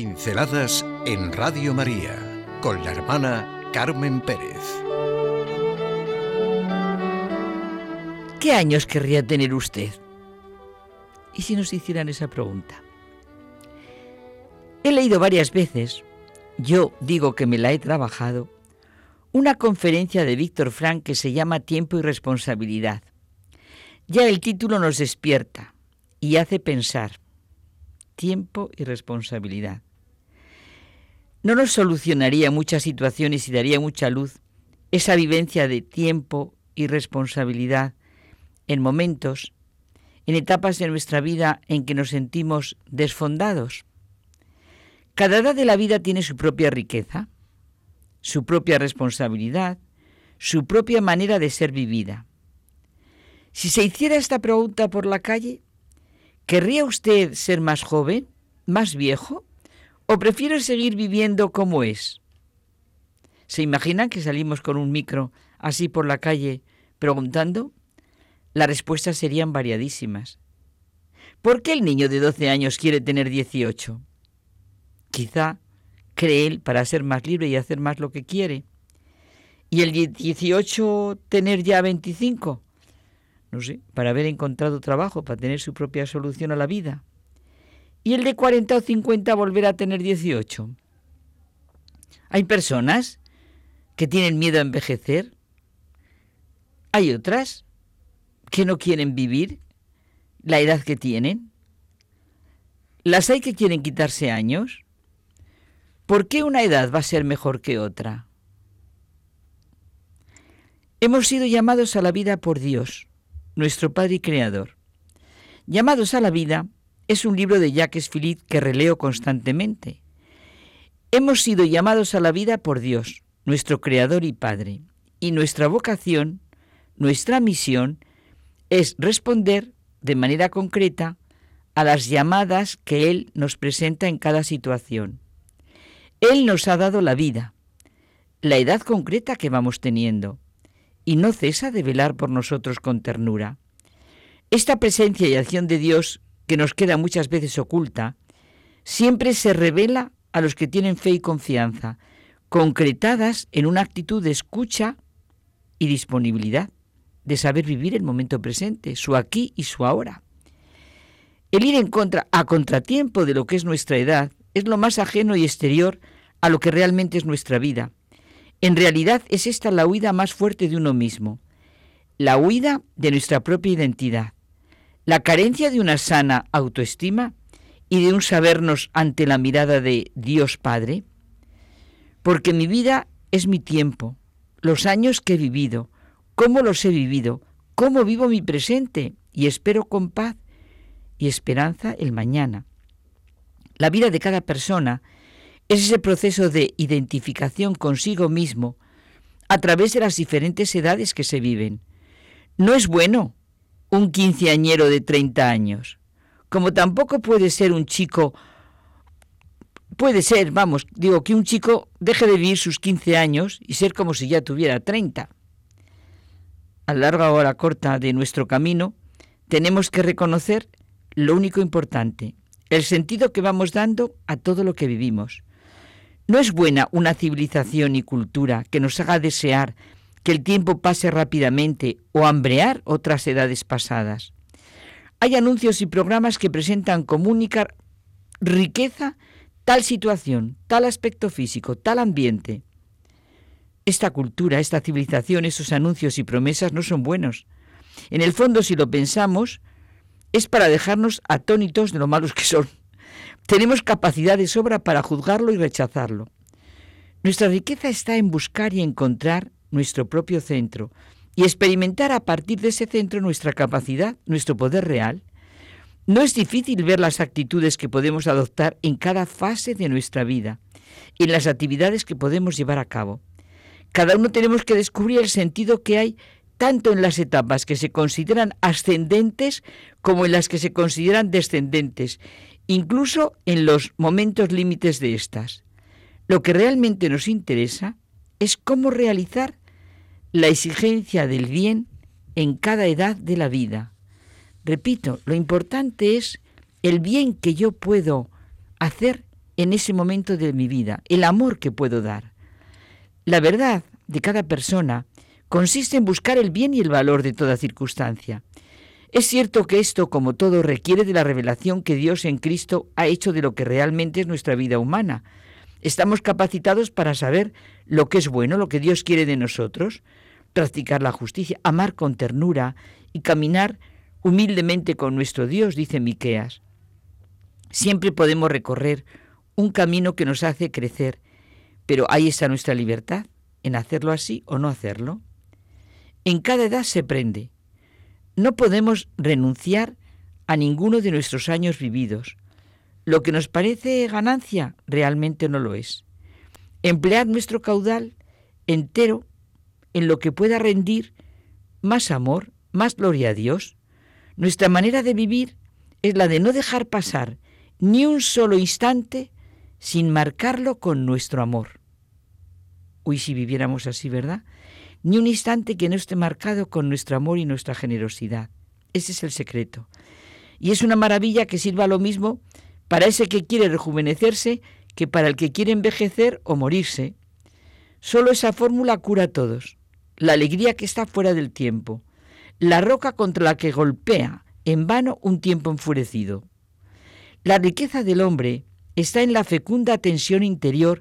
Pinceladas en Radio María con la hermana Carmen Pérez. ¿Qué años querría tener usted? ¿Y si nos hicieran esa pregunta? He leído varias veces, yo digo que me la he trabajado, una conferencia de Víctor Frank que se llama Tiempo y Responsabilidad. Ya el título nos despierta y hace pensar. Tiempo y responsabilidad. No nos solucionaría muchas situaciones y daría mucha luz esa vivencia de tiempo y responsabilidad en momentos, en etapas de nuestra vida en que nos sentimos desfondados. Cada edad de la vida tiene su propia riqueza, su propia responsabilidad, su propia manera de ser vivida. Si se hiciera esta pregunta por la calle, ¿querría usted ser más joven, más viejo, o prefiere seguir viviendo como es? ¿Se imaginan que salimos con un micro así por la calle preguntando? Las respuestas serían variadísimas. ¿Por qué el niño de 12 años quiere tener 18? Quizá cree él para ser más libre y hacer más lo que quiere. ¿Y el 18 tener ya 25? No sé, para haber encontrado trabajo, para tener su propia solución a la vida. ¿Y el de 40 o 50 volver a tener 18? Hay personas que tienen miedo a envejecer. Hay otras que no quieren vivir la edad que tienen. Las hay que quieren quitarse años. ¿Por qué una edad va a ser mejor que otra? Hemos sido llamados a la vida por Dios, nuestro Padre y Creador. Llamados a la vida es un libro de Jacques Philippe que releo constantemente. Hemos sido llamados a la vida por Dios, nuestro Creador y Padre, y nuestra vocación, nuestra misión, es responder de manera concreta a las llamadas que Él nos presenta en cada situación. Él nos ha dado la vida, la edad concreta que vamos teniendo, y no cesa de velar por nosotros con ternura. Esta presencia y acción de Dios, que nos queda muchas veces oculta, siempre se revela a los que tienen fe y confianza, concretadas en una actitud de escucha y disponibilidad de saber vivir el momento presente, su aquí y su ahora. El ir en contra, a contratiempo de lo que es nuestra edad, es lo más ajeno y exterior a lo que realmente es nuestra vida. En realidad es esta la huida más fuerte de uno mismo, la huida de nuestra propia identidad, la carencia de una sana autoestima y de un sabernos ante la mirada de Dios Padre, porque mi vida es mi tiempo, los años que he vivido, cómo los he vivido, cómo vivo mi presente y espero con paz y esperanza el mañana. La vida de cada persona es ese proceso de identificación consigo mismo a través de las diferentes edades que se viven. No es bueno un quinceañero de 30 años, como tampoco puede ser un chico, puede ser, vamos, digo, que un chico deje de vivir sus 15 años y ser como si ya tuviera 30 a larga hora corta de nuestro camino, tenemos que reconocer lo único importante, el sentido que vamos dando a todo lo que vivimos. No es buena una civilización y cultura que nos haga desear que el tiempo pase rápidamente o hambrear otras edades pasadas. Hay anuncios y programas que presentan como riqueza tal situación, tal aspecto físico, tal ambiente. Esta cultura, esta civilización, esos anuncios y promesas no son buenos. En el fondo, si lo pensamos, es para dejarnos atónitos de lo malos que son. Tenemos capacidad de sobra para juzgarlo y rechazarlo. Nuestra riqueza está en buscar y encontrar nuestro propio centro y experimentar a partir de ese centro nuestra capacidad, nuestro poder real. No es difícil ver las actitudes que podemos adoptar en cada fase de nuestra vida, en las actividades que podemos llevar a cabo. Cada uno tenemos que descubrir el sentido que hay tanto en las etapas que se consideran ascendentes como en las que se consideran descendentes, incluso en los momentos límites de estas. Lo que realmente nos interesa es cómo realizar la exigencia del bien en cada edad de la vida. Repito, lo importante es el bien que yo puedo hacer en ese momento de mi vida, el amor que puedo dar. La verdad de cada persona consiste en buscar el bien y el valor de toda circunstancia. Es cierto que esto, como todo, requiere de la revelación que Dios en Cristo ha hecho de lo que realmente es nuestra vida humana. Estamos capacitados para saber lo que es bueno, lo que Dios quiere de nosotros, practicar la justicia, amar con ternura y caminar humildemente con nuestro Dios, dice Miqueas. Siempre podemos recorrer un camino que nos hace crecer, pero ahí está nuestra libertad, en hacerlo así o no hacerlo. En cada edad se prende. No podemos renunciar a ninguno de nuestros años vividos. Lo que nos parece ganancia realmente no lo es. Emplear nuestro caudal entero en lo que pueda rendir más amor, más gloria a Dios. Nuestra manera de vivir es la de no dejar pasar ni un solo instante sin marcarlo con nuestro amor. Uy, si viviéramos así, ¿verdad? Ni un instante que no esté marcado con nuestro amor y nuestra generosidad. Ese es el secreto. Y es una maravilla que sirva lo mismo para ese que quiere rejuvenecerse que para el que quiere envejecer o morirse. Solo esa fórmula cura a todos. La alegría que está fuera del tiempo. La roca contra la que golpea en vano un tiempo enfurecido. La riqueza del hombre está en la fecunda tensión interior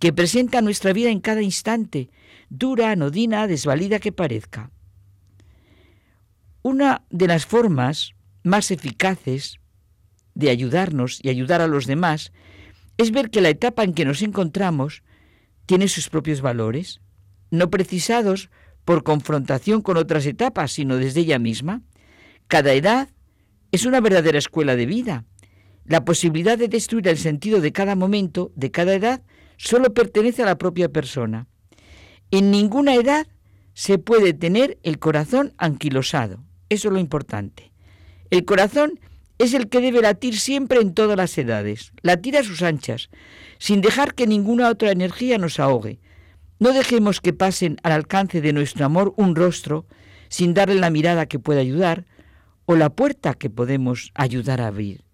que presenta nuestra vida en cada instante, dura, anodina, desvalida que parezca. Una de las formas más eficaces de ayudarnos y ayudar a los demás es ver que la etapa en que nos encontramos tiene sus propios valores, no precisados por confrontación con otras etapas, sino desde ella misma. Cada edad es una verdadera escuela de vida. La posibilidad de destruir el sentido de cada momento, de cada edad, solo pertenece a la propia persona. En ninguna edad se puede tener el corazón anquilosado. Eso es lo importante. El corazón es el que debe latir siempre en todas las edades, latir a sus anchas, sin dejar que ninguna otra energía nos ahogue. No dejemos que pasen al alcance de nuestro amor un rostro sin darle la mirada que pueda ayudar o la puerta que podemos ayudar a abrir.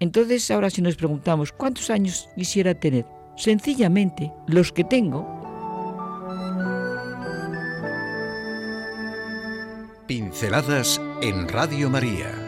Entonces ahora si nos preguntamos, ¿cuántos años quisiera tener? Sencillamente, los que tengo. Pinceladas en Radio María